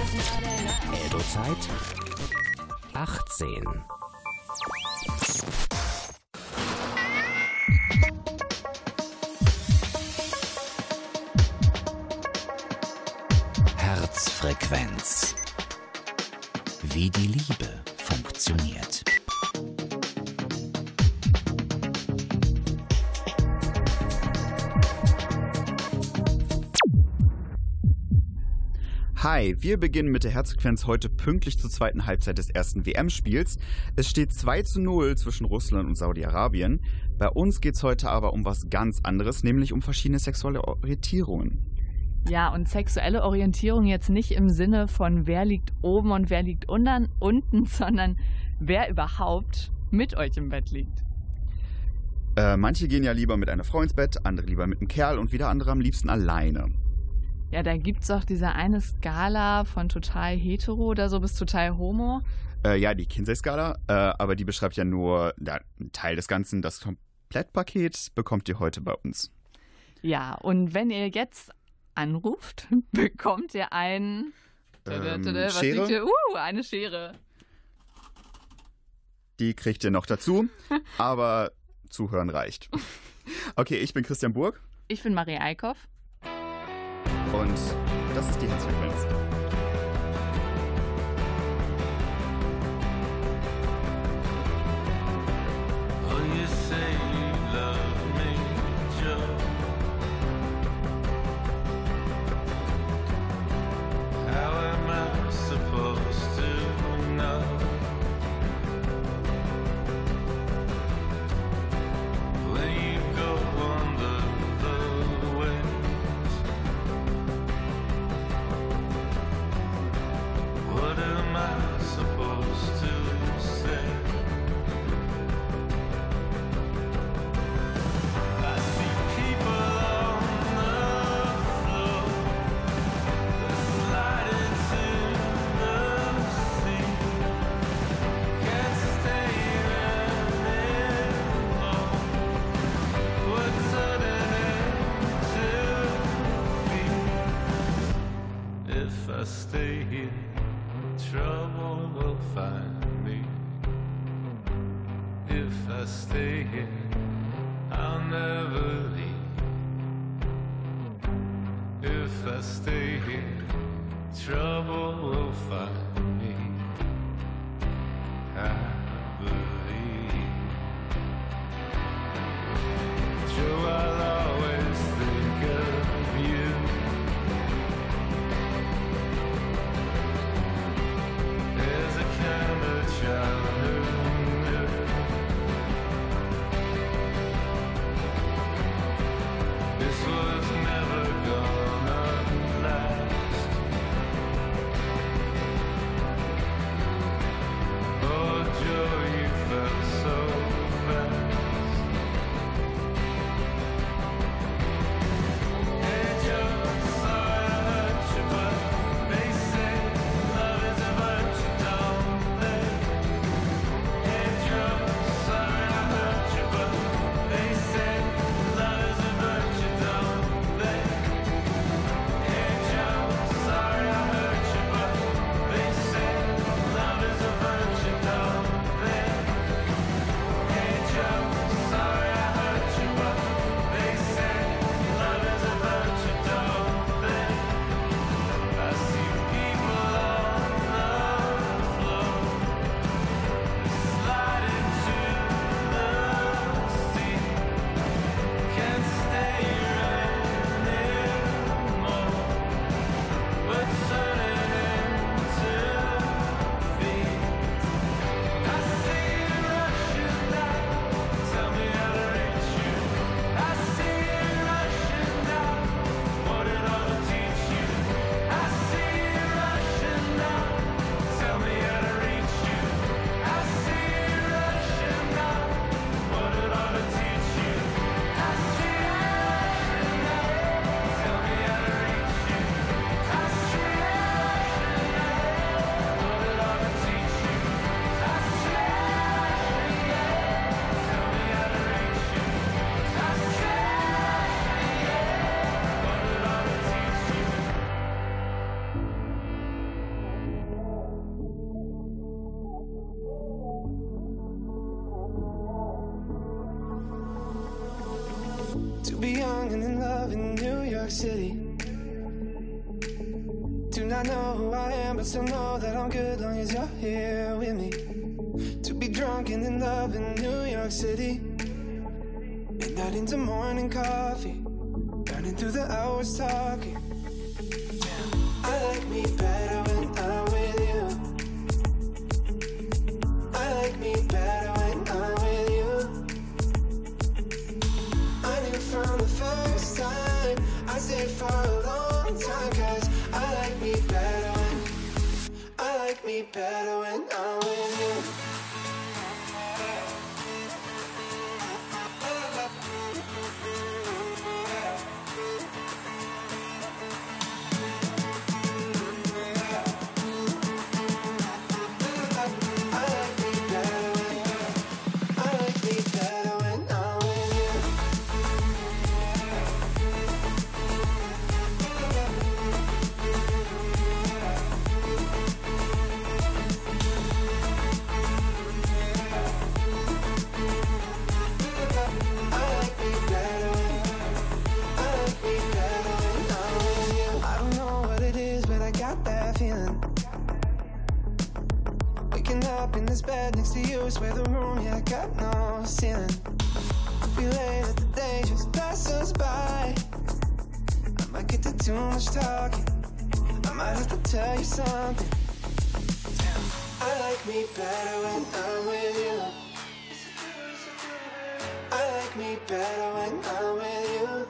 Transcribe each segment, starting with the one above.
Eldo-Zeit 18. Herzfrequenz. Wie die Liebe funktioniert. Hi, wir beginnen mit der Herzfrequenz heute pünktlich zur zweiten Halbzeit des ersten WM-Spiels. Es steht 2 zu 0 zwischen Russland und Saudi-Arabien. Bei uns geht es heute aber um was ganz anderes, nämlich um verschiedene sexuelle Orientierungen. Ja, und sexuelle Orientierung jetzt nicht im Sinne von wer liegt oben und wer liegt unten, sondern wer überhaupt mit euch im Bett liegt. Äh, manche gehen ja lieber mit einer Frau ins Bett, andere lieber mit einem Kerl und wieder andere am liebsten alleine. Ja, da gibt es auch diese eine Skala von total hetero oder so bis total homo. Äh, ja, die Kinsey-Skala, äh, aber die beschreibt ja nur ja, einen Teil des Ganzen. Das Komplettpaket bekommt ihr heute bei uns. Ja, und wenn ihr jetzt anruft, bekommt ihr ein. Ähm, was Schere? liegt hier? Uh, eine Schere. Die kriegt ihr noch dazu, aber zuhören reicht. Okay, ich bin Christian Burg Ich bin Marie Eickhoff. Und das ist die Herzfrequenz. For a long time. Cause I like me better when I like me better when up in this bed next to you, swear the room, yeah, got no ceiling. If we lay that the day just pass us by, I might get to too much talking. I might have to tell you something. I like me better when I'm with you. I like me better when I'm with you.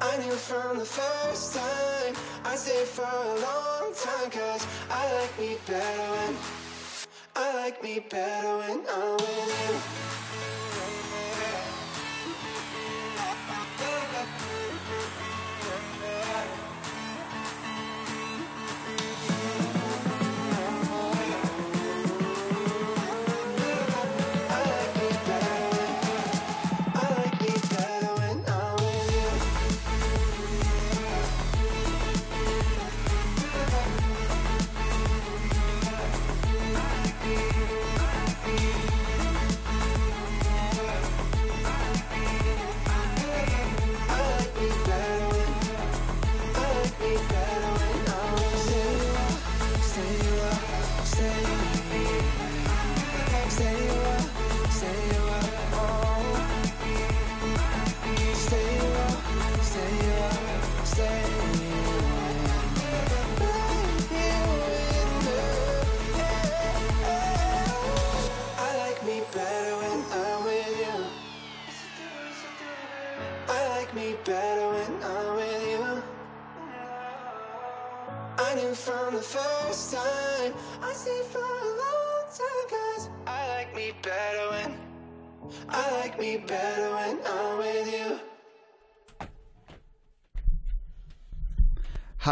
I knew from the first time I stayed for a long time Cause I like me better when I like me better when I'm with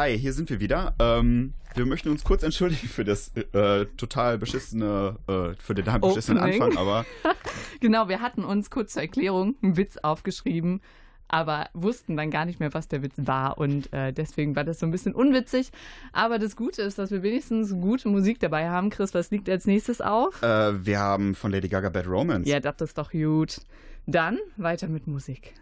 Hi, hier sind wir wieder. Ähm, wir möchten uns kurz entschuldigen für das äh, total beschissene, äh, für den total beschissenen Opening. Anfang, aber Genau, wir hatten uns kurz zur Erklärung einen Witz aufgeschrieben, aber wussten dann gar nicht mehr, was der Witz war. Und äh, deswegen war das so ein bisschen unwitzig. Aber das Gute ist, dass wir wenigstens gute Musik dabei haben. Chris, was liegt als nächstes auf? äh, wir haben von Lady Gaga Bad Romance. Ja, das ist doch gut. Dann weiter mit Musik.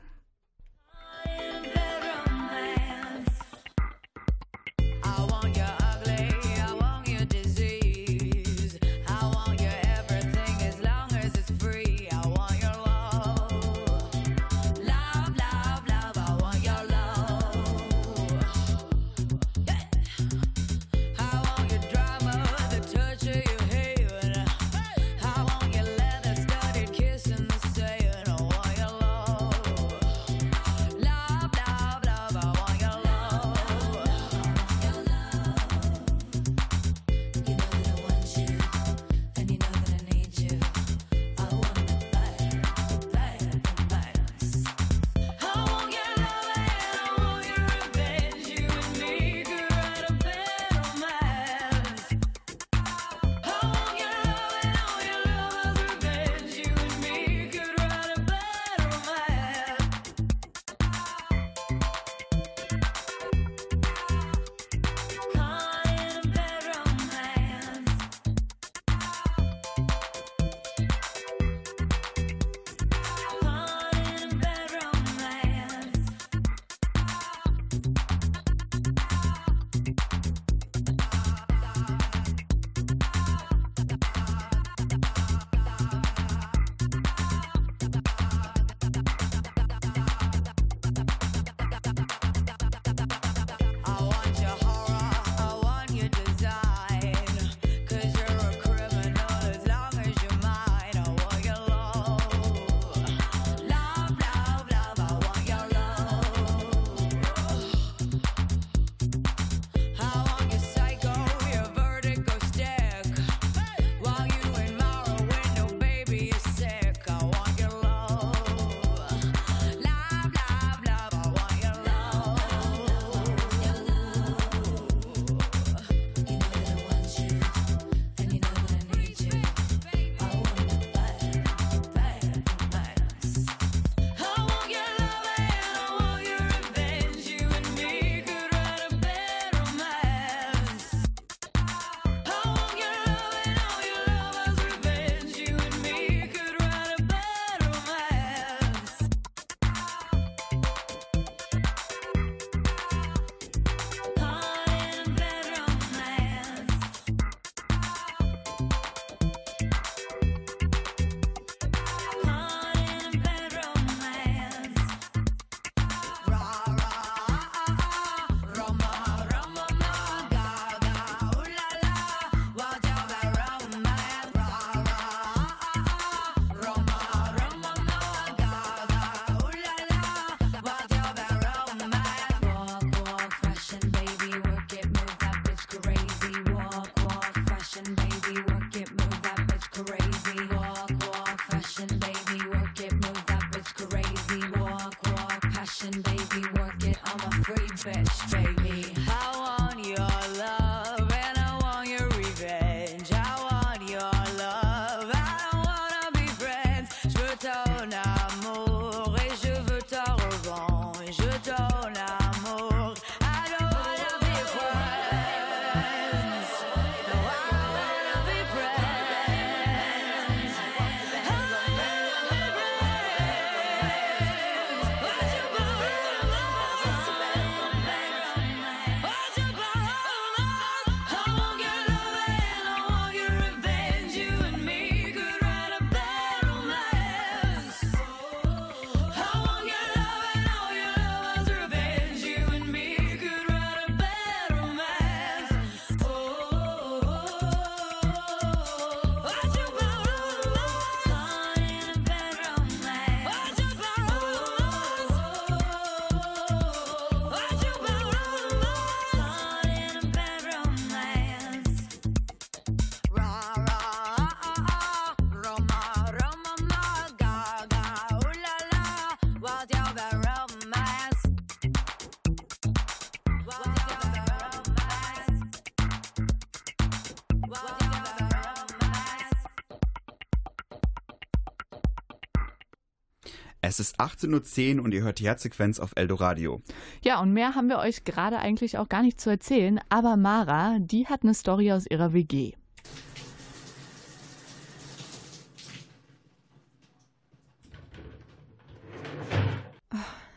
Es ist 18.10 Uhr und ihr hört die Herzsequenz auf Eldoradio. Ja, und mehr haben wir euch gerade eigentlich auch gar nicht zu erzählen, aber Mara, die hat eine Story aus ihrer WG.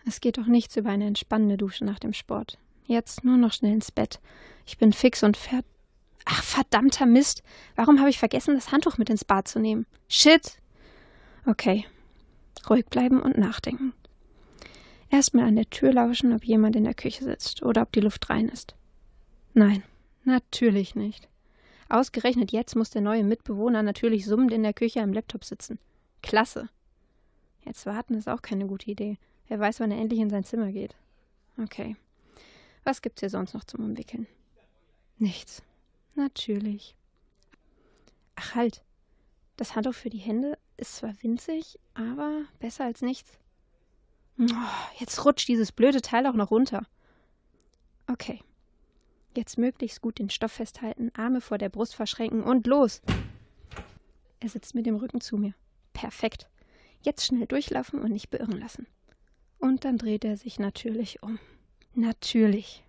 Es geht doch nichts über eine entspannende Dusche nach dem Sport. Jetzt nur noch schnell ins Bett. Ich bin fix und fert. Ach, verdammter Mist. Warum habe ich vergessen, das Handtuch mit ins Bad zu nehmen? Shit. Okay. Ruhig bleiben und nachdenken. Erstmal an der Tür lauschen, ob jemand in der Küche sitzt oder ob die Luft rein ist. Nein, natürlich nicht. Ausgerechnet jetzt muss der neue Mitbewohner natürlich summend in der Küche am Laptop sitzen. Klasse. Jetzt warten ist auch keine gute Idee. Wer weiß, wann er endlich in sein Zimmer geht. Okay. Was gibt's hier sonst noch zum Umwickeln? Nichts. Natürlich. Ach halt. Das Handtuch für die Hände ist zwar winzig, aber besser als nichts. Oh, jetzt rutscht dieses blöde Teil auch noch runter. Okay. Jetzt möglichst gut den Stoff festhalten, Arme vor der Brust verschränken und los. Er sitzt mit dem Rücken zu mir. Perfekt. Jetzt schnell durchlaufen und nicht beirren lassen. Und dann dreht er sich natürlich um. Natürlich.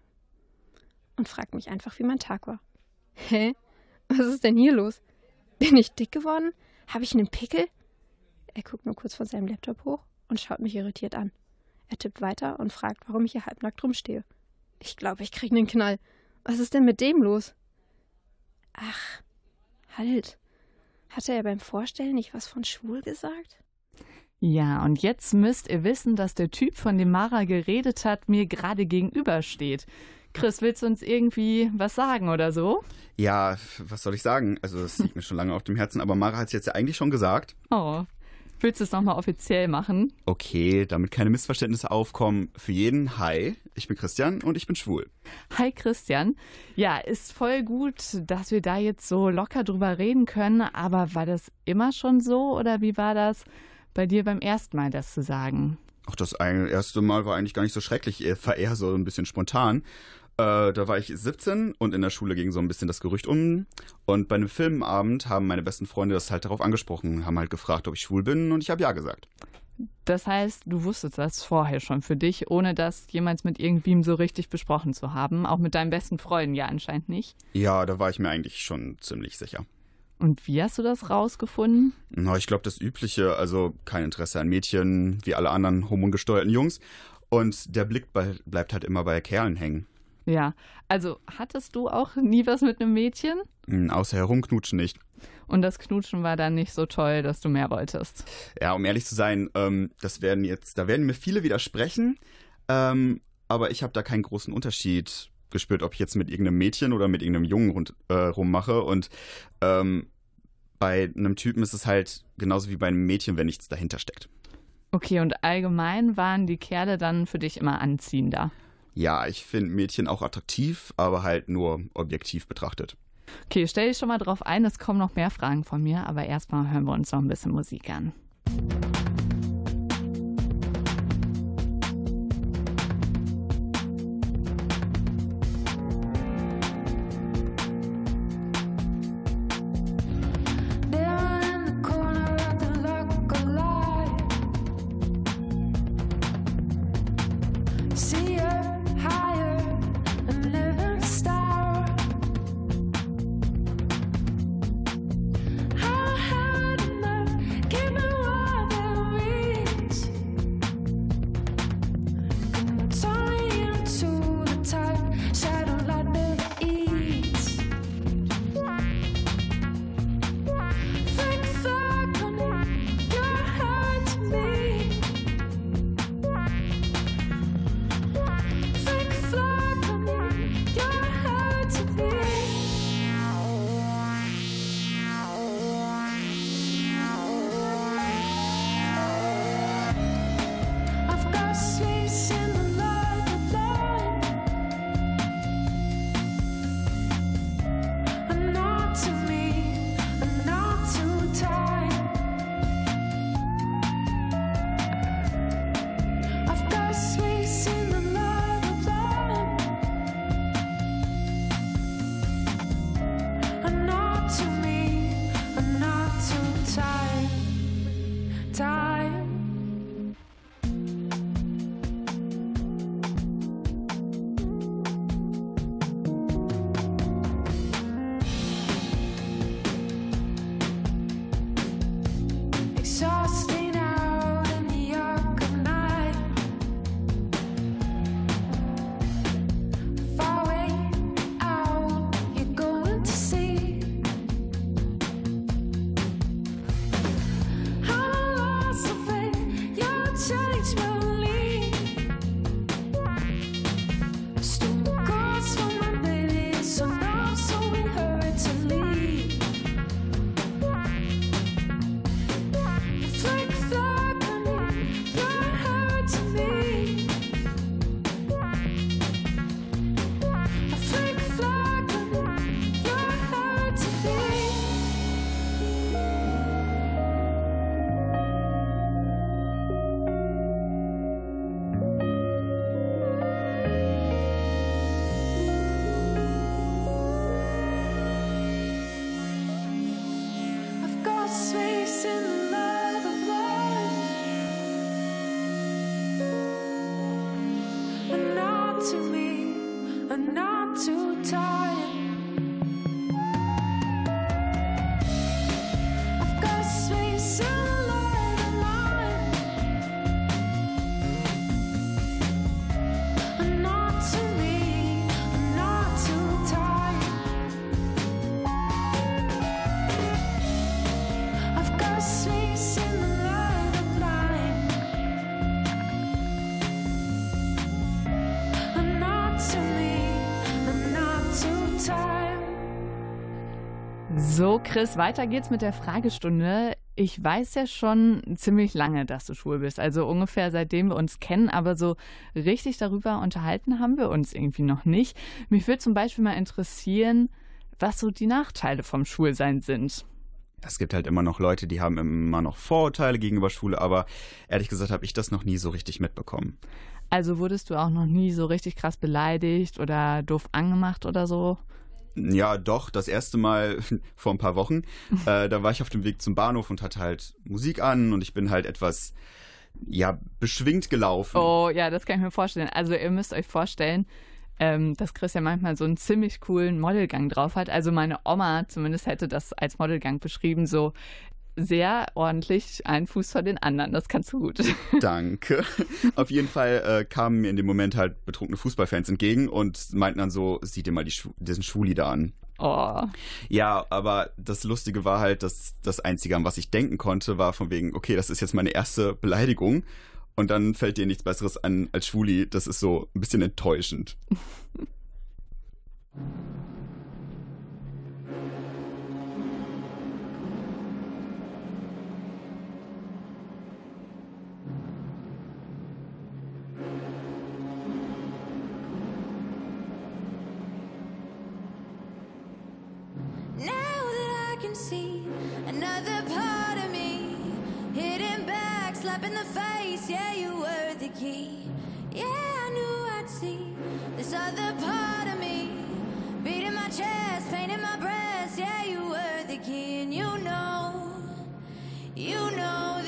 Und fragt mich einfach, wie mein Tag war. Hä? Was ist denn hier los? Bin ich dick geworden? Habe ich einen Pickel? Er guckt nur kurz von seinem Laptop hoch und schaut mich irritiert an. Er tippt weiter und fragt, warum ich hier halbnackt rumstehe. Ich glaube, ich kriege einen Knall. Was ist denn mit dem los? Ach, halt. Hatte er beim Vorstellen nicht was von schwul gesagt? Ja, und jetzt müsst ihr wissen, dass der Typ, von dem Mara geredet hat, mir gerade gegenübersteht. Chris, willst du uns irgendwie was sagen oder so? Ja, was soll ich sagen? Also, das liegt mir schon lange auf dem Herzen, aber Mara hat es jetzt ja eigentlich schon gesagt. Oh, willst du es nochmal offiziell machen? Okay, damit keine Missverständnisse aufkommen. Für jeden, hi, ich bin Christian und ich bin schwul. Hi Christian. Ja, ist voll gut, dass wir da jetzt so locker drüber reden können, aber war das immer schon so oder wie war das bei dir beim ersten Mal, das zu sagen? Auch das erste Mal war eigentlich gar nicht so schrecklich, war eher so ein bisschen spontan. Äh, da war ich 17 und in der Schule ging so ein bisschen das Gerücht um. Und bei einem Filmabend haben meine besten Freunde das halt darauf angesprochen, haben halt gefragt, ob ich schwul bin und ich habe ja gesagt. Das heißt, du wusstest das vorher schon für dich, ohne das jemals mit irgendwem so richtig besprochen zu haben. Auch mit deinen besten Freunden ja anscheinend nicht. Ja, da war ich mir eigentlich schon ziemlich sicher. Und wie hast du das rausgefunden? Na, ich glaube, das Übliche, also kein Interesse an Mädchen, wie alle anderen hormongesteuerten Jungs. Und der Blick bei, bleibt halt immer bei Kerlen hängen. Ja, also hattest du auch nie was mit einem Mädchen? Hm, Außer herumknutschen nicht. Und das Knutschen war dann nicht so toll, dass du mehr wolltest. Ja, um ehrlich zu sein, ähm, das werden jetzt, da werden mir viele widersprechen, ähm, aber ich habe da keinen großen Unterschied gespürt, ob ich jetzt mit irgendeinem Mädchen oder mit irgendeinem Jungen rund, äh, rummache. Und ähm, bei einem Typen ist es halt genauso wie bei einem Mädchen, wenn nichts dahinter steckt. Okay, und allgemein waren die Kerle dann für dich immer anziehender. Ja, ich finde Mädchen auch attraktiv, aber halt nur objektiv betrachtet. Okay, stell dich schon mal drauf ein, es kommen noch mehr Fragen von mir, aber erstmal hören wir uns noch ein bisschen Musik an. Chris, weiter geht's mit der Fragestunde. Ich weiß ja schon ziemlich lange, dass du schwul bist, also ungefähr seitdem wir uns kennen, aber so richtig darüber unterhalten haben wir uns irgendwie noch nicht. Mich würde zum Beispiel mal interessieren, was so die Nachteile vom Schwulsein sind. Es gibt halt immer noch Leute, die haben immer noch Vorurteile gegenüber Schwule, aber ehrlich gesagt habe ich das noch nie so richtig mitbekommen. Also wurdest du auch noch nie so richtig krass beleidigt oder doof angemacht oder so? Ja, doch, das erste Mal vor ein paar Wochen. Äh, da war ich auf dem Weg zum Bahnhof und hatte halt Musik an und ich bin halt etwas, ja, beschwingt gelaufen. Oh ja, das kann ich mir vorstellen. Also ihr müsst euch vorstellen, ähm, dass Chris ja manchmal so einen ziemlich coolen Modelgang drauf hat. Also meine Oma zumindest hätte das als Modelgang beschrieben, so sehr ordentlich ein Fuß vor den anderen. Das kannst du gut. Danke. Auf jeden Fall äh, kamen mir in dem Moment halt betrunkene Fußballfans entgegen und meinten dann so, sieh dir mal die Schw diesen Schwuli da an. Oh. Ja, aber das Lustige war halt, dass das Einzige, an was ich denken konnte, war von wegen, okay, das ist jetzt meine erste Beleidigung. Und dann fällt dir nichts Besseres an als Schwuli. Das ist so ein bisschen enttäuschend. can see another part of me, hitting back, slapping the face. Yeah, you were the key. Yeah, I knew I'd see this other part of me, beating my chest, painting my breast. Yeah, you were the key, and you know, you know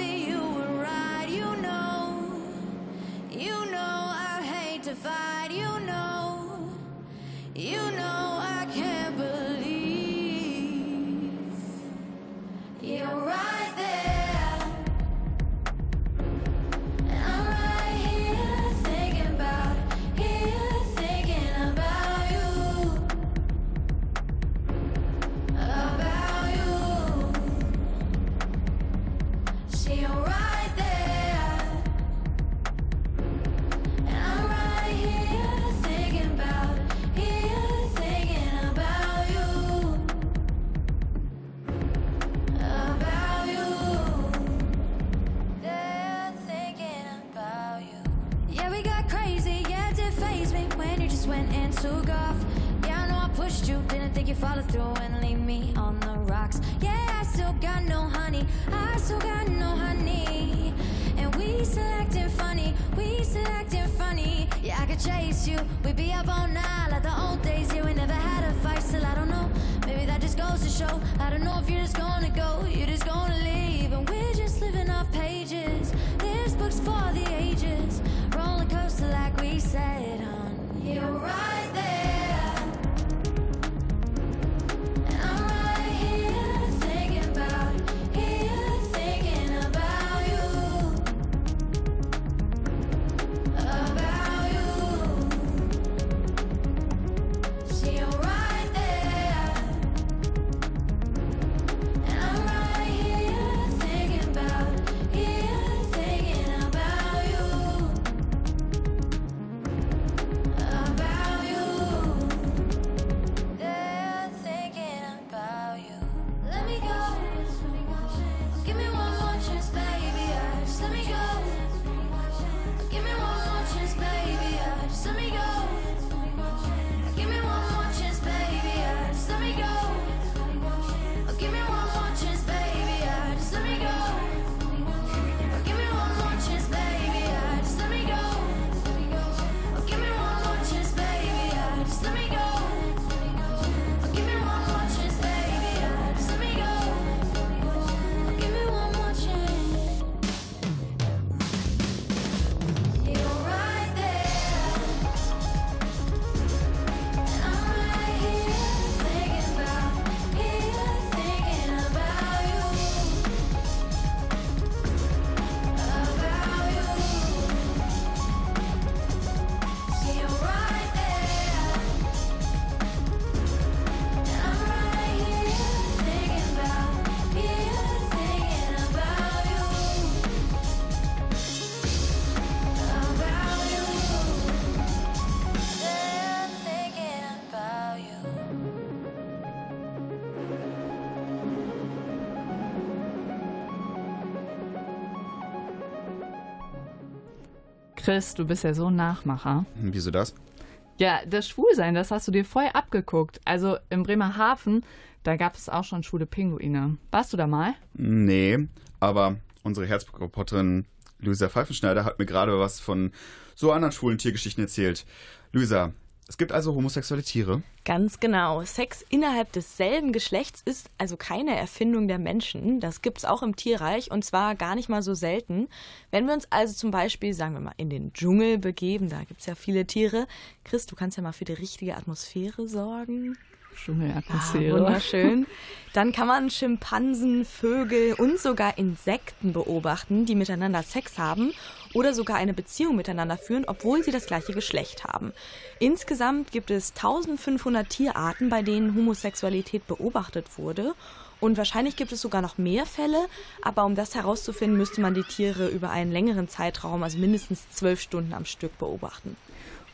Chris, du bist ja so ein Nachmacher. Hm, Wieso das? Ja, das Schwulsein, das hast du dir voll abgeguckt. Also in Bremerhaven, da gab es auch schon schwule Pinguine. Warst du da mal? Nee, aber unsere Herzreporterin Luisa Pfeifenschneider hat mir gerade was von so anderen schwulen Tiergeschichten erzählt. Luisa, es gibt also homosexuelle Tiere. Ganz genau. Sex innerhalb desselben Geschlechts ist also keine Erfindung der Menschen. Das gibt es auch im Tierreich und zwar gar nicht mal so selten. Wenn wir uns also zum Beispiel, sagen wir mal, in den Dschungel begeben, da gibt es ja viele Tiere. Chris, du kannst ja mal für die richtige Atmosphäre sorgen. Dschungelatmosphäre. wunderschön. Dann kann man Schimpansen, Vögel und sogar Insekten beobachten, die miteinander Sex haben oder sogar eine Beziehung miteinander führen, obwohl sie das gleiche Geschlecht haben. Insgesamt gibt es 1500 Tierarten, bei denen Homosexualität beobachtet wurde. Und wahrscheinlich gibt es sogar noch mehr Fälle, aber um das herauszufinden, müsste man die Tiere über einen längeren Zeitraum, also mindestens zwölf Stunden am Stück beobachten.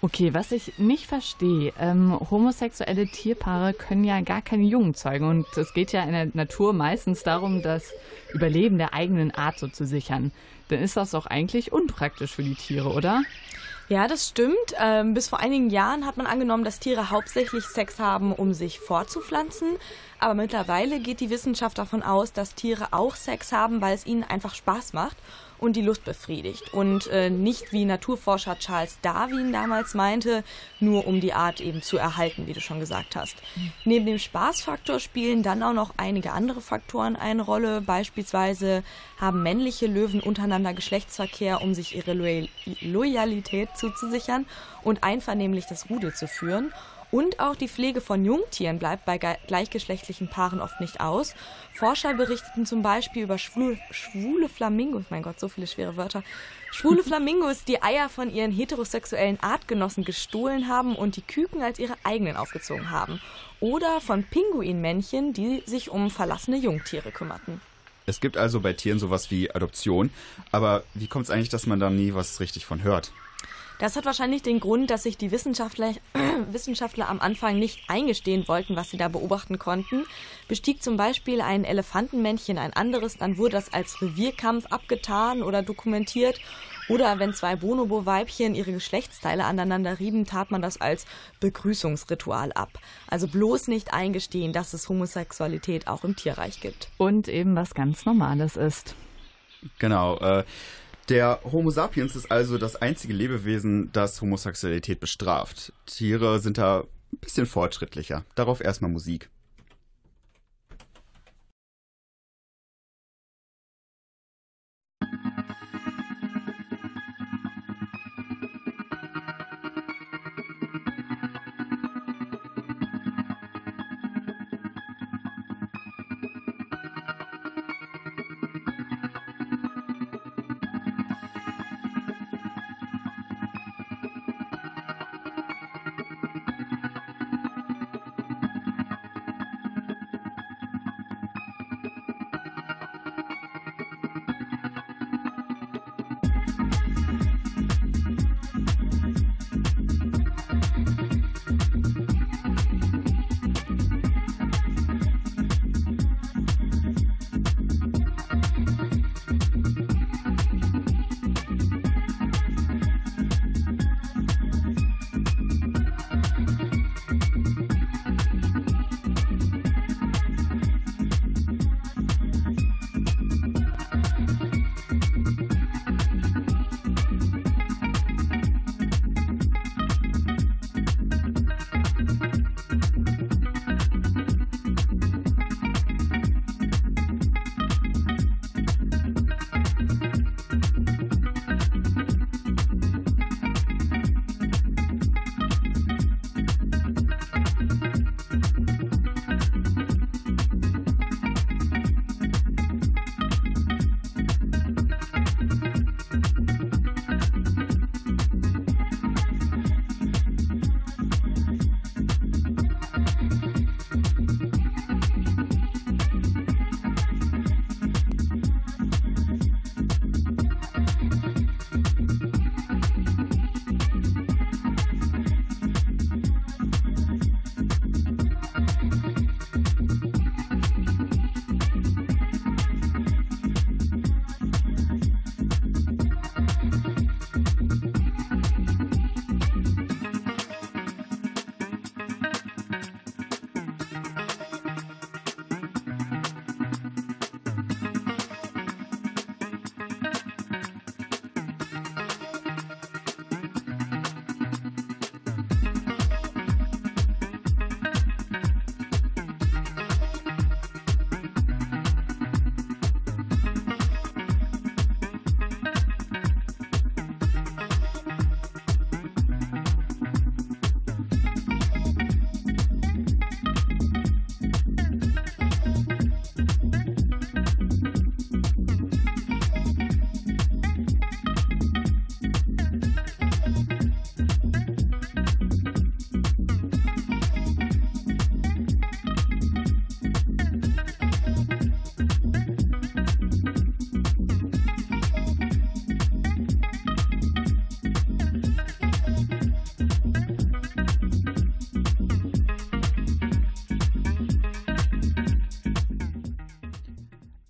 Okay, was ich nicht verstehe, ähm, homosexuelle Tierpaare können ja gar keine Jungen zeugen. Und es geht ja in der Natur meistens darum, das Überleben der eigenen Art so zu sichern. Dann ist das doch eigentlich unpraktisch für die Tiere, oder? Ja, das stimmt. Ähm, bis vor einigen Jahren hat man angenommen, dass Tiere hauptsächlich Sex haben, um sich fortzupflanzen. Aber mittlerweile geht die Wissenschaft davon aus, dass Tiere auch Sex haben, weil es ihnen einfach Spaß macht und die Lust befriedigt. Und äh, nicht wie Naturforscher Charles Darwin damals meinte, nur um die Art eben zu erhalten, wie du schon gesagt hast. Neben dem Spaßfaktor spielen dann auch noch einige andere Faktoren eine Rolle. Beispielsweise haben männliche Löwen untereinander Geschlechtsverkehr, um sich ihre Loyal Loyalität zuzusichern und einvernehmlich das Rudel zu führen. Und auch die Pflege von Jungtieren bleibt bei ge- gleichgeschlechtlichen Paaren oft nicht aus. Forscher berichteten zum Beispiel über schwule, schwule Flamingos, mein Gott, so viele schwere Wörter, schwule Flamingos, die Eier von ihren heterosexuellen Artgenossen gestohlen haben und die Küken als ihre eigenen aufgezogen haben. Oder von Pinguinmännchen, die sich um verlassene Jungtiere kümmerten. Es gibt also bei Tieren sowas wie Adoption. Aber wie kommt es eigentlich, dass man da nie was richtig von hört? Das hat wahrscheinlich den Grund, dass sich die Wissenschaftler, Wissenschaftler am Anfang nicht eingestehen wollten, was sie da beobachten konnten. Bestieg zum Beispiel ein Elefantenmännchen ein anderes, dann wurde das als Revierkampf abgetan oder dokumentiert. Oder wenn zwei Bonobo-Weibchen ihre Geschlechtsteile aneinander rieben, tat man das als Begrüßungsritual ab. Also bloß nicht eingestehen, dass es Homosexualität auch im Tierreich gibt. Und eben was ganz Normales ist. Genau. Äh, der Homo sapiens ist also das einzige Lebewesen, das Homosexualität bestraft. Tiere sind da ein bisschen fortschrittlicher. Darauf erstmal Musik.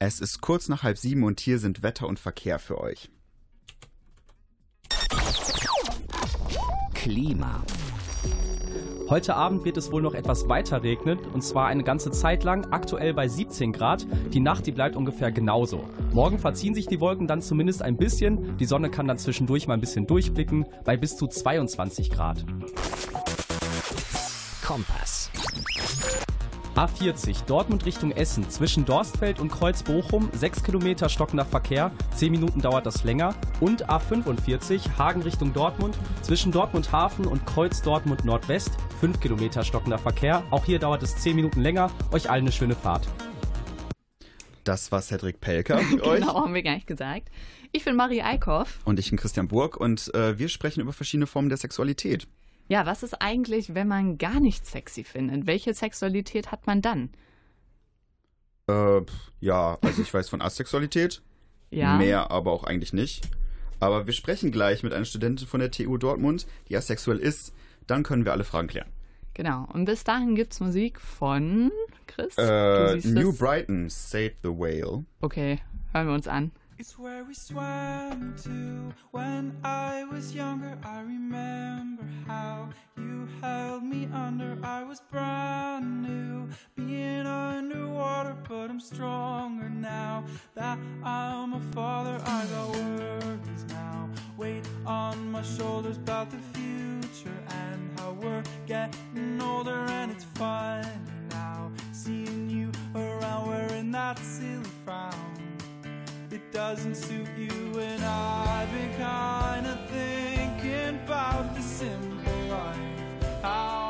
Es ist kurz nach halb sieben und hier sind Wetter und Verkehr für euch. Klima. Heute Abend wird es wohl noch etwas weiter regnen und zwar eine ganze Zeit lang, aktuell bei 17 Grad. Die Nacht, die bleibt ungefähr genauso. Morgen verziehen sich die Wolken dann zumindest ein bisschen. Die Sonne kann dann zwischendurch mal ein bisschen durchblicken bei bis zu 22 Grad. Kompass. A40 Dortmund Richtung Essen zwischen Dorstfeld und Kreuz Bochum 6 Kilometer stockender Verkehr, 10 Minuten dauert das länger. Und A45 Hagen Richtung Dortmund zwischen Dortmund Hafen und Kreuz Dortmund Nordwest 5 Kilometer stockender Verkehr. Auch hier dauert es 10 Minuten länger. Euch allen eine schöne Fahrt. Das war Cedric Pelker für euch. Genau, haben wir gar nicht gesagt. Ich bin Marie Eickhoff. Und ich bin Christian Burg und äh, wir sprechen über verschiedene Formen der Sexualität. Ja, was ist eigentlich, wenn man gar nicht sexy findet? Welche Sexualität hat man dann? Äh, ja, also ich weiß von Asexualität, Ja. mehr aber auch eigentlich nicht. Aber wir sprechen gleich mit einer Studentin von der TU Dortmund, die asexuell ist. Dann können wir alle Fragen klären. Genau. Und bis dahin gibt's Musik von Chris. Äh, New es. Brighton, Save the Whale. Okay, hören wir uns an. It's where we swam to when I was younger. I remember how you held me under. I was brand new, being underwater, but I'm stronger now that I'm a father. I got worries now, weight on my shoulders about the future and how we're getting older, and it's funny now seeing you around wearing that silly frown it doesn't suit you and I've been kinda thinking about the simple life. How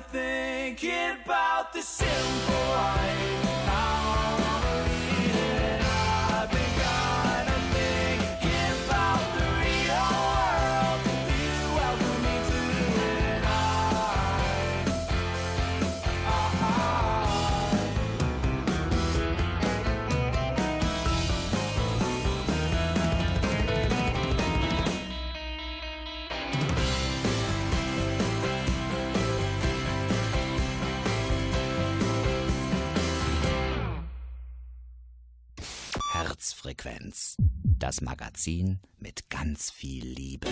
thinking about the simple life. Herzfrequenz. Das Magazin mit ganz viel Liebe.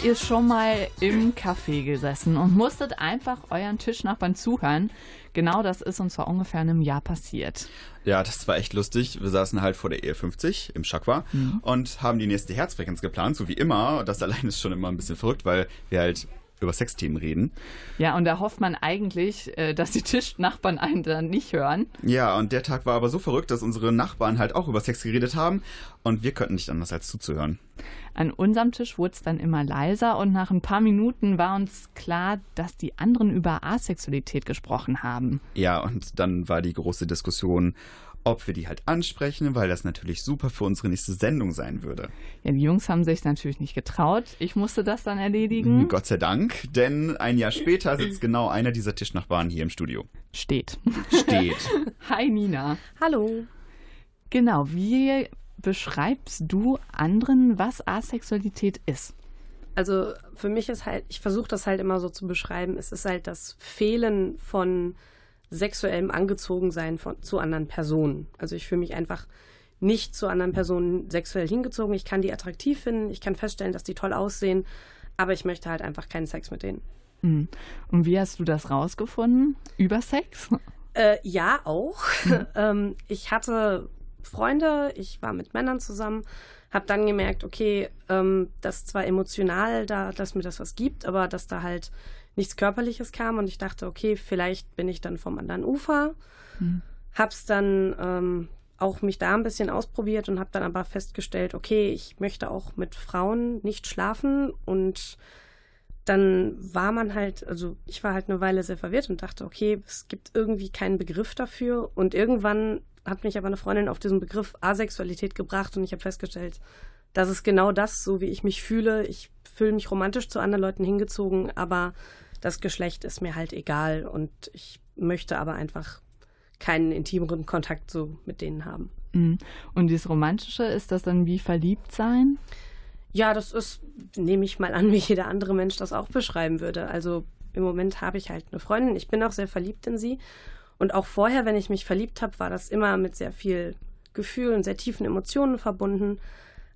Habt ihr schon mal im Café gesessen und musstet einfach euren Tischnachbarn zuhören? Genau das ist uns vor ungefähr einem Jahr passiert. Ja, das war echt lustig. Wir saßen halt vor der Ehe 50 im Chakwa und haben die nächste Herzfrequenz geplant, so wie immer. Das allein ist schon immer ein bisschen verrückt, weil wir halt über Sexthemen reden. Ja, und da hofft man eigentlich, äh, dass die Tischnachbarn einen dann nicht hören. Ja, und der Tag war aber so verrückt, dass unsere Nachbarn halt auch über Sex geredet haben und wir könnten nicht anders als zuzuhören. An unserem Tisch wurde es dann immer leiser und nach ein paar Minuten war uns klar, dass die anderen über Asexualität gesprochen haben. Ja, und dann war die große Diskussion, ob wir die halt ansprechen, weil das natürlich super für unsere nächste Sendung sein würde. Ja, die Jungs haben sich natürlich nicht getraut. Ich musste das dann erledigen. Gott sei Dank, denn ein Jahr später sitzt genau einer dieser Tischnachbarn hier im Studio. Steht. Steht. Hi Nina. Hallo. Genau, wie beschreibst du anderen, was Asexualität ist? Also für mich ist halt, ich versuche das halt immer so zu beschreiben, es ist halt das Fehlen von sexuellem Angezogensein von, zu anderen Personen. Also ich fühle mich einfach nicht zu anderen Personen sexuell hingezogen. Ich kann die attraktiv finden, ich kann feststellen, dass die toll aussehen, aber ich möchte halt einfach keinen Sex mit denen. Mhm. Und wie hast du das rausgefunden? Über Sex? Äh, ja, auch. ähm, ich hatte Freunde, ich war mit Männern zusammen, habe dann gemerkt, okay, ähm, dass zwar emotional da, dass mir das was gibt, aber dass da halt nichts Körperliches kam und ich dachte, okay, vielleicht bin ich dann vom anderen Ufer. Mhm. Hab's dann ähm, auch mich da ein bisschen ausprobiert und habe dann aber festgestellt, okay, ich möchte auch mit Frauen nicht schlafen und dann war man halt, also ich war halt eine Weile sehr verwirrt und dachte, okay, es gibt irgendwie keinen Begriff dafür. Und irgendwann hat mich aber eine Freundin auf diesen Begriff Asexualität gebracht und ich habe festgestellt, das ist genau das, so wie ich mich fühle. Ich fühle mich romantisch zu anderen Leuten hingezogen, aber das Geschlecht ist mir halt egal und ich möchte aber einfach keinen intimeren Kontakt so mit denen haben. Mhm. Und dieses Romantische, ist das dann wie verliebt sein? Ja, das ist, nehme ich mal an, wie jeder andere Mensch das auch beschreiben würde. Also im Moment habe ich halt eine Freundin, ich bin auch sehr verliebt in sie. Und auch vorher, wenn ich mich verliebt habe, war das immer mit sehr viel Gefühl und sehr tiefen Emotionen verbunden.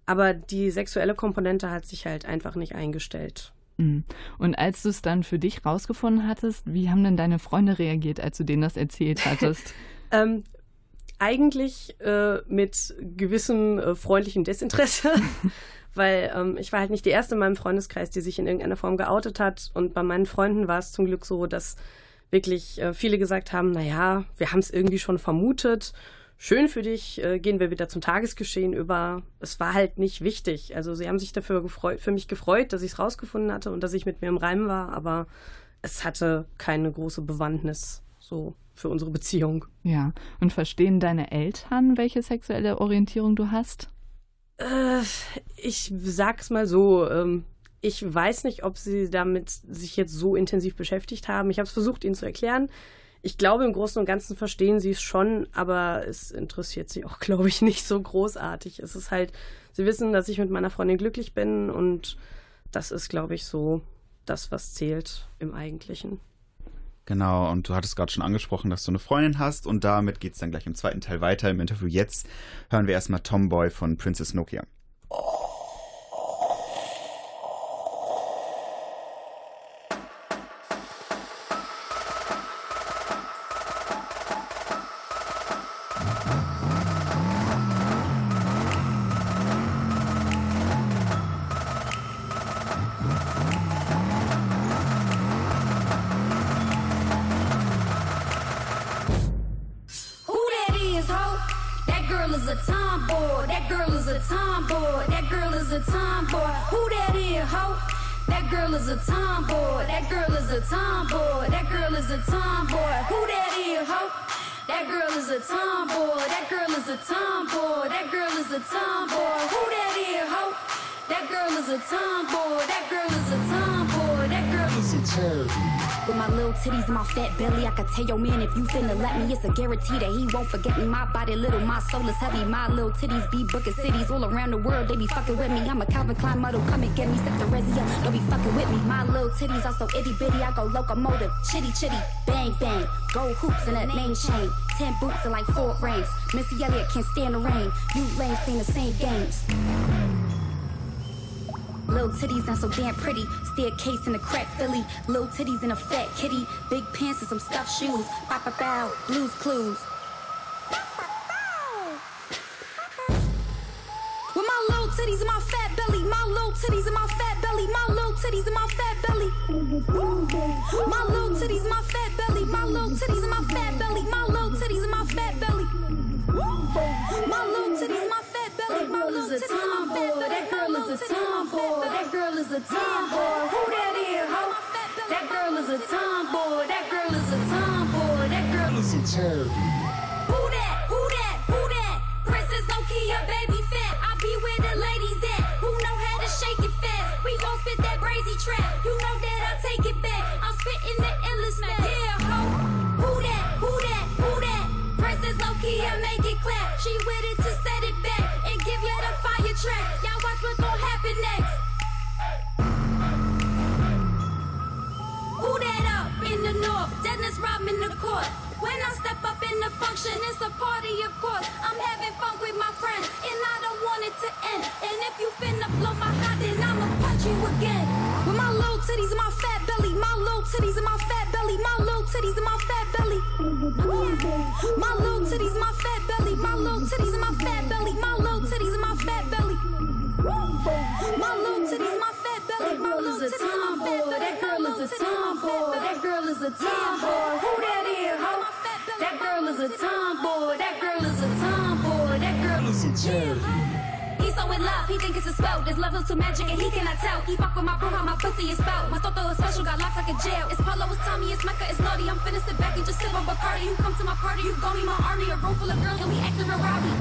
Aber die sexuelle Komponente hat sich halt einfach nicht eingestellt. Mhm. Und als du es dann für dich rausgefunden hattest, wie haben denn deine Freunde reagiert, als du denen das erzählt hattest? Ähm, eigentlich äh, mit gewissem äh, freundlichem Desinteresse, weil ähm, ich war halt nicht die erste in meinem Freundeskreis, die sich in irgendeiner Form geoutet hat. Und bei meinen Freunden war es zum Glück so, dass wirklich äh, viele gesagt haben, naja, wir haben es irgendwie schon vermutet. Schön für dich, äh, gehen wir wieder zum Tagesgeschehen über. Es war halt nicht wichtig. Also sie haben sich dafür gefreut, für mich gefreut, dass ich es rausgefunden hatte und dass ich mit mir im Reim war, aber es hatte keine große Bewandtnis so für unsere Beziehung. Ja. Und verstehen deine Eltern, welche sexuelle Orientierung du hast? Äh, ich sag's mal so, ähm, ich weiß nicht, ob sie damit sich jetzt so intensiv beschäftigt haben. Ich habe es versucht, ihnen zu erklären. Ich glaube, im Großen und Ganzen verstehen sie es schon, aber es interessiert sie auch, glaube ich, nicht so großartig. Es ist halt, sie wissen, dass ich mit meiner Freundin glücklich bin und das ist, glaube ich, so das, was zählt im Eigentlichen. Genau, und du hattest gerade schon angesprochen, dass du eine Freundin hast und damit geht es dann gleich im zweiten Teil weiter im Interview. Jetzt hören wir erstmal Tomboy von Princess Nokia. Won't forget me. My body little, my soul is heavy. My little titties be booking cities all around the world. They be fucking with me. I'm a Calvin Klein model, come and get me. Set the resi up, don't be fucking with me. My little titties are so itty bitty, I go locomotive, chitty chitty, bang bang. Gold hoops and a name chain, ten boots and like four rings. Missy Elliott can't stand the rain. You lanes playing the same games. Little titties not so damn pretty. Staircase in a crack Philly. Little titties in a fat kitty. Big pants and some stuffed shoes. Bow, bow. Blues clues. Titties and my fat belly, my little titties and my fat belly, my little titties and my fat belly. My little titties and my fat belly, my little titties and my fat belly, my little titties and my fat belly. My little titties, my fat belly, my little titties, my fat belly. That girl is a tomboy. That girl is a tomboy. Who that is, ho? That girl is a tomboy. That girl is a tomboy. That girl is a tomboy. Who that? Who that? Who that? Princess Nokia, baby trap. You know that I take it back. I'm spitting the endless smack. Yeah, ho. Who that? Who that? Who that? Princess Nokia, make it clap. She with it to set it back and give you the fire track. Y'all watch what gon' happen next. Who that up in the north? Dennis Rodman the court. When I step up in the function, it's a party, of course. I'm having fun with my friends, and I don't want it to end. And if you finna blow titties and my fat belly, my little titties and my fat belly. My little titties my fat belly, my little titties and my fat belly, my little titties and my fat belly. My little titties, my fat belly, my little titties, my fat belly. That girl is a tomboy. That girl is a tomboy. Who that is? That girl is a tomboy. That girl is a tomboy. So in love, he think it's a spell. There's levels to magic and he cannot tell. He fuck with my bro, how my pussy is spelled. My toto is special, got locks like a jail. It's Polo, it's Tommy, it's Mecca, it's naughty. I'm finna sit back and just sip on Bacardi. You come to my party, you gon' be my army. A room full of girls and we acting rowdy.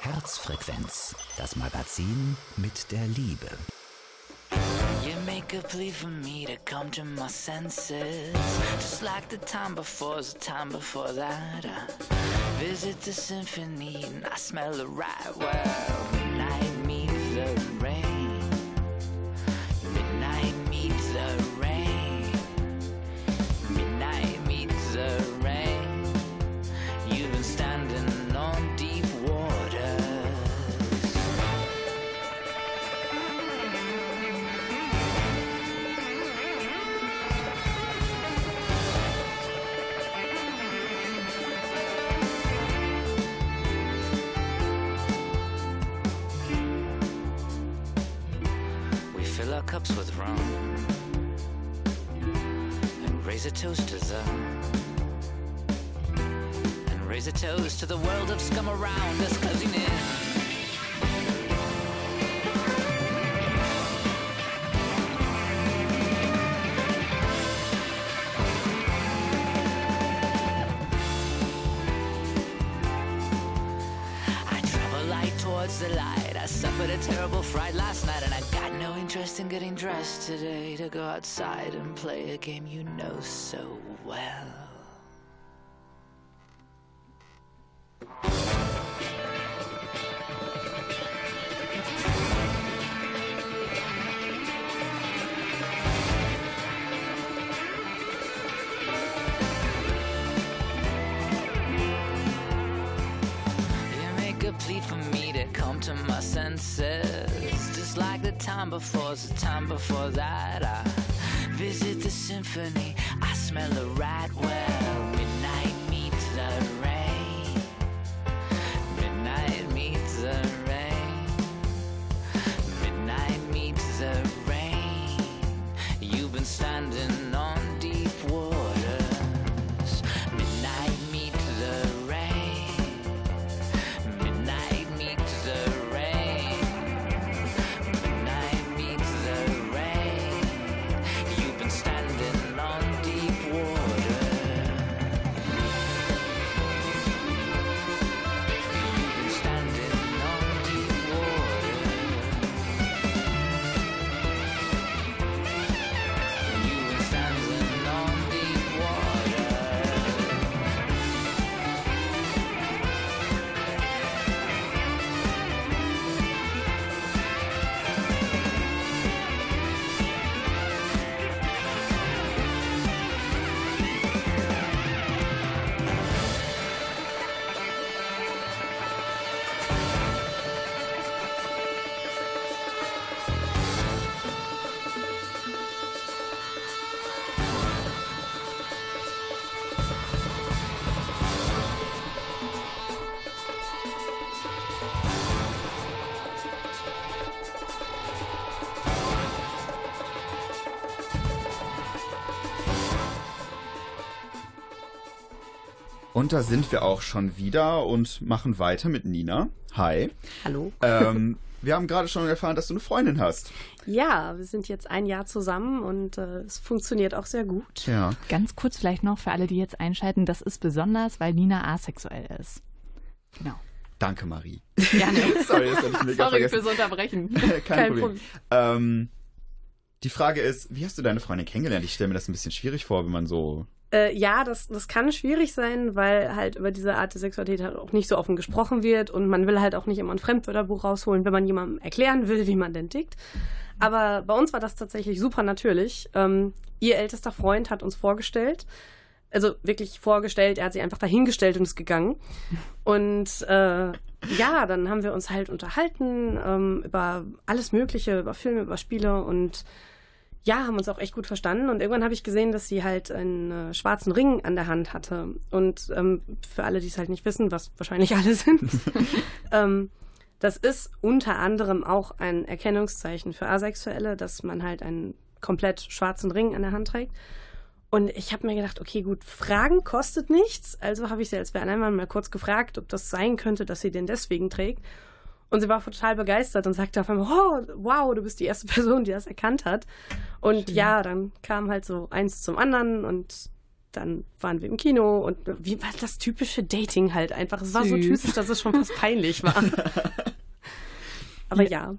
Herzfrequenz, das Magazin mit der Liebe. A plea for me to come to my senses. Just like the time before, the time before that. I visit the symphony and I smell the right well. Today to go outside and play a game you know so well. Time before, the time before that. I visit the symphony, I smell the right well. Midnight meets the rain. Midnight meets the rain. Midnight meets the rain. You've been standing on Und da sind wir auch schon wieder und machen weiter mit Nina. Hi. Hallo. Ähm, wir haben gerade schon erfahren, dass du eine Freundin hast. Ja, wir sind jetzt ein Jahr zusammen und äh, es funktioniert auch sehr gut. Ja. Ganz kurz vielleicht noch für alle, die jetzt einschalten, das ist besonders, weil Nina asexuell ist. Genau. Danke, Marie. Gerne. Sorry, das ich mega Sorry vergessen. fürs Unterbrechen. Kein, Kein Problem. Problem. Ähm, die Frage ist, wie hast du deine Freundin kennengelernt? Ich stelle mir das ein bisschen schwierig vor, wenn man so. Äh, ja, das, das kann schwierig sein, weil halt über diese Art der Sexualität halt auch nicht so offen gesprochen wird und man will halt auch nicht immer ein Fremdwörterbuch rausholen, wenn man jemandem erklären will, wie man denn tickt. Aber bei uns war das tatsächlich super natürlich. Ähm, ihr ältester Freund hat uns vorgestellt, also wirklich vorgestellt, er hat sie einfach dahingestellt und ist gegangen. Und äh, ja, dann haben wir uns halt unterhalten ähm, über alles Mögliche, über Filme, über Spiele und ja, haben uns auch echt gut verstanden. Und irgendwann habe ich gesehen, dass sie halt einen äh, schwarzen Ring an der Hand hatte. Und ähm, für alle, die es halt nicht wissen, was wahrscheinlich alle sind, ähm, das ist unter anderem auch ein Erkennungszeichen für Asexuelle, dass man halt einen komplett schwarzen Ring an der Hand trägt. Und ich habe mir gedacht, okay, gut, Fragen kostet nichts. Also habe ich sie als Bernheimer mal kurz gefragt, ob das sein könnte, dass sie den deswegen trägt. Und sie war total begeistert und sagte auf einmal, oh, wow, du bist die erste Person, die das erkannt hat. Und ja, dann kam halt so eins zum anderen und dann waren wir im Kino und wie war das typische Dating halt einfach. Es war so Süß. typisch, dass es schon fast peinlich war. Aber ja,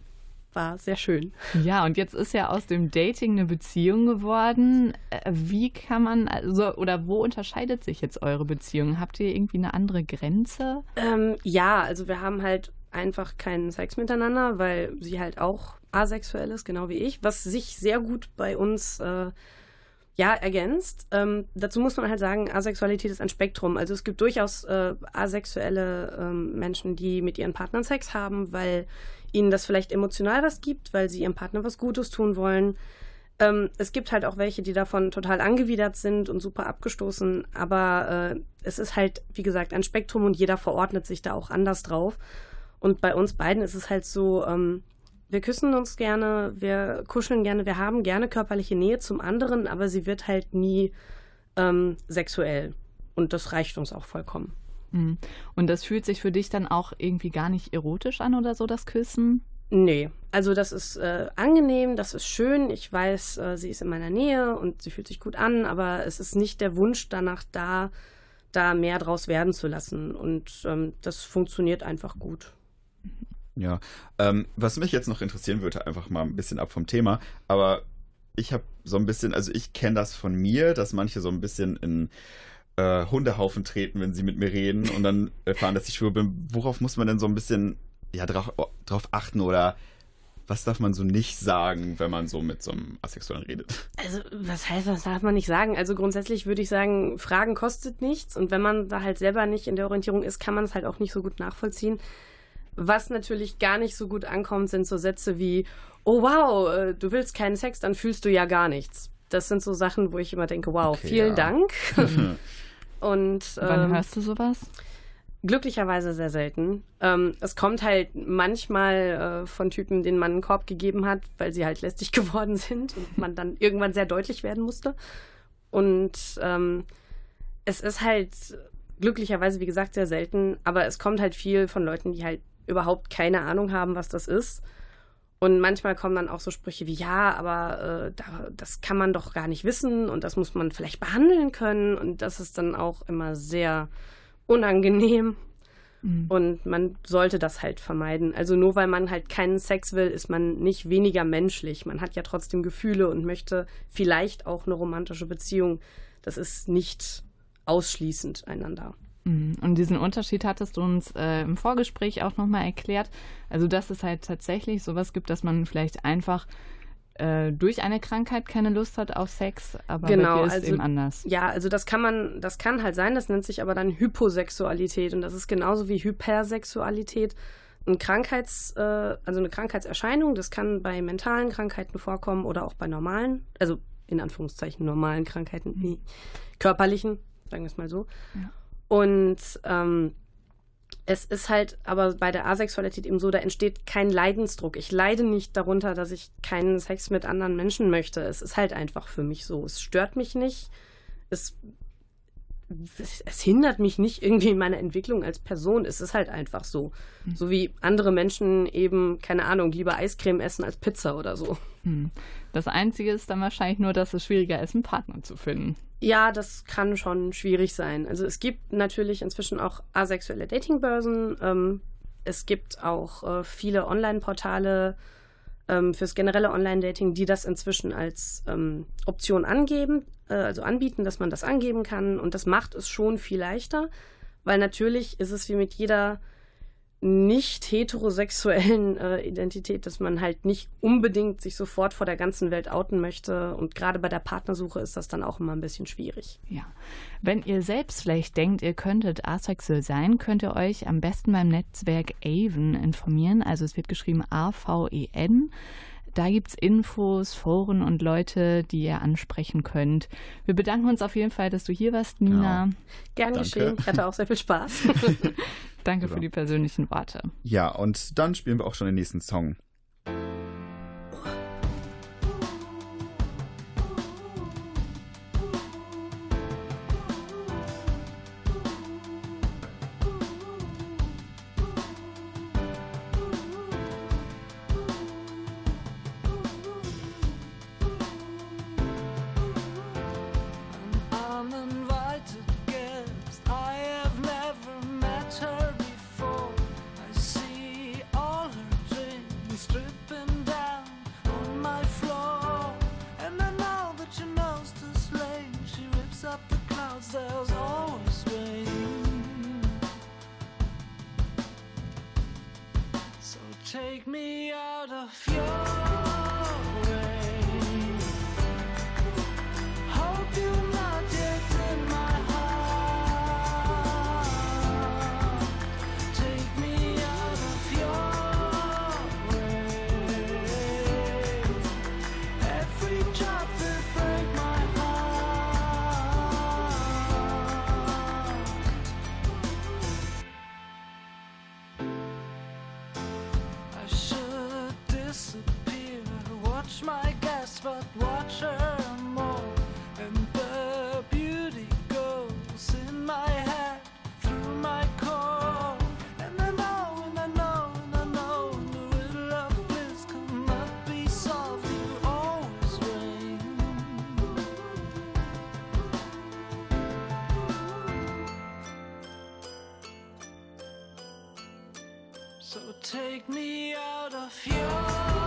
war sehr schön. Ja, und jetzt ist ja aus dem Dating eine Beziehung geworden. Äh, Wie kann man, also, oder wo unterscheidet sich jetzt eure Beziehung? Habt ihr irgendwie eine andere Grenze? Ähm, ja, also wir haben halt einfach keinen Sex miteinander, weil sie halt auch asexuell ist, genau wie ich, was sich sehr gut bei uns äh, ja ergänzt. Ähm, dazu muss man halt sagen, Asexualität ist ein Spektrum. Also es gibt durchaus äh, asexuelle ähm, Menschen, die mit ihren Partnern Sex haben, weil ihnen das vielleicht emotional was gibt, weil sie ihrem Partner was Gutes tun wollen. Ähm, es gibt halt auch welche, die davon total angewidert sind und super abgestoßen, aber äh, es ist halt, wie gesagt, ein Spektrum und jeder verordnet sich da auch anders drauf. Und bei uns beiden ist es halt so, ähm, wir küssen uns gerne, wir kuscheln gerne, wir haben gerne körperliche Nähe zum anderen, aber sie wird halt nie ähm, sexuell. Und das reicht uns auch vollkommen. Mhm. Und das fühlt sich für dich dann auch irgendwie gar nicht erotisch an oder so, das Küssen? Nee, also das ist äh, angenehm, das ist schön. Ich weiß, äh, sie ist in meiner Nähe und sie fühlt sich gut an, aber es ist nicht der Wunsch danach da, da mehr draus werden zu lassen. Und ähm, das funktioniert einfach gut. Ja. Ähm, was mich jetzt noch interessieren würde, einfach mal ein bisschen ab vom Thema, aber ich habe so ein bisschen, also ich kenne das von mir, dass manche so ein bisschen in äh, Hundehaufen treten, wenn sie mit mir reden und dann erfahren, dass ich schwul bin. Worauf muss man denn so ein bisschen ja, drauf, drauf achten oder was darf man so nicht sagen, wenn man so mit so einem Asexuellen redet? Also, was heißt, was darf man nicht sagen? Also grundsätzlich würde ich sagen, Fragen kostet nichts und wenn man da halt selber nicht in der Orientierung ist, kann man es halt auch nicht so gut nachvollziehen. Was natürlich gar nicht so gut ankommt, sind so Sätze wie, oh wow, äh, du willst keinen Sex, dann fühlst du ja gar nichts. Das sind so Sachen, wo ich immer denke, wow, Okay, vielen ja. Dank. und Wann ähm, hörst du sowas? Glücklicherweise sehr selten. Ähm, es kommt halt manchmal äh, von Typen, denen man einen Korb gegeben hat, weil sie halt lästig geworden sind und man dann irgendwann sehr deutlich werden musste. Und ähm, es ist halt glücklicherweise, wie gesagt, sehr selten, aber es kommt halt viel von Leuten, die halt überhaupt keine Ahnung haben, was das ist. Und manchmal kommen dann auch so Sprüche wie, ja, aber äh, da, das kann man doch gar nicht wissen und das muss man vielleicht behandeln können. Und das ist dann auch immer sehr unangenehm. Und man sollte das halt vermeiden. Also nur weil man halt keinen Sex will, ist man nicht weniger menschlich. Man hat ja trotzdem Gefühle und möchte vielleicht auch eine romantische Beziehung. Das ist nicht ausschließend einander. Mhm. Und diesen Unterschied hattest du uns äh, im Vorgespräch auch nochmal erklärt. Also, dass es halt tatsächlich sowas gibt, dass man vielleicht einfach äh, durch eine Krankheit keine Lust hat auf Sex, aber bei dir ist es eben anders. Ja, also das kann man, das kann halt sein, das nennt sich aber dann Hyposexualität und das ist genauso wie Hypersexualität ein Krankheits, äh, also eine Krankheitserscheinung. Das kann bei mentalen Krankheiten vorkommen oder auch bei normalen, also in Anführungszeichen normalen Krankheiten, nee, körperlichen, sagen wir es mal so. Ja. Und ähm, es ist halt aber bei der Asexualität eben so, da entsteht kein Leidensdruck. Ich leide nicht darunter, dass ich keinen Sex mit anderen Menschen möchte. Es ist halt einfach für mich so. Es stört mich nicht. Es es, es hindert mich nicht irgendwie in meiner Entwicklung als Person. Es ist halt einfach so. So wie andere Menschen eben, keine Ahnung, lieber Eiscreme essen als Pizza oder so. Hm. Das Einzige ist dann wahrscheinlich nur, dass es schwieriger ist, einen Partner zu finden. Ja, das kann schon schwierig sein. Also es gibt natürlich inzwischen auch asexuelle Datingbörsen. Ähm, es gibt auch äh, viele Online-Portale ähm, fürs generelle Online-Dating, die das inzwischen als ähm, Option angeben, äh, also anbieten, dass man das angeben kann. Und das macht es schon viel leichter, weil natürlich ist es wie mit jeder nicht heterosexuellen äh, Identität, dass man halt nicht unbedingt sich sofort vor der ganzen Welt outen möchte. Und gerade bei der Partnersuche ist das dann auch immer ein bisschen schwierig. Ja. Wenn ihr selbst vielleicht denkt, ihr könntet asexuell sein, könnt ihr euch am besten beim Netzwerk Avon informieren. Also es wird geschrieben A-V-E-N. Da gibt es Infos, Foren und Leute, die ihr ansprechen könnt. Wir bedanken uns auf jeden Fall, dass du hier warst, Nina. Ja. Gern Danke. geschehen. Ich hatte auch sehr viel Spaß. Danke Super. für die persönlichen Worte. Ja, und dann spielen wir auch schon den nächsten Song. So take me out of your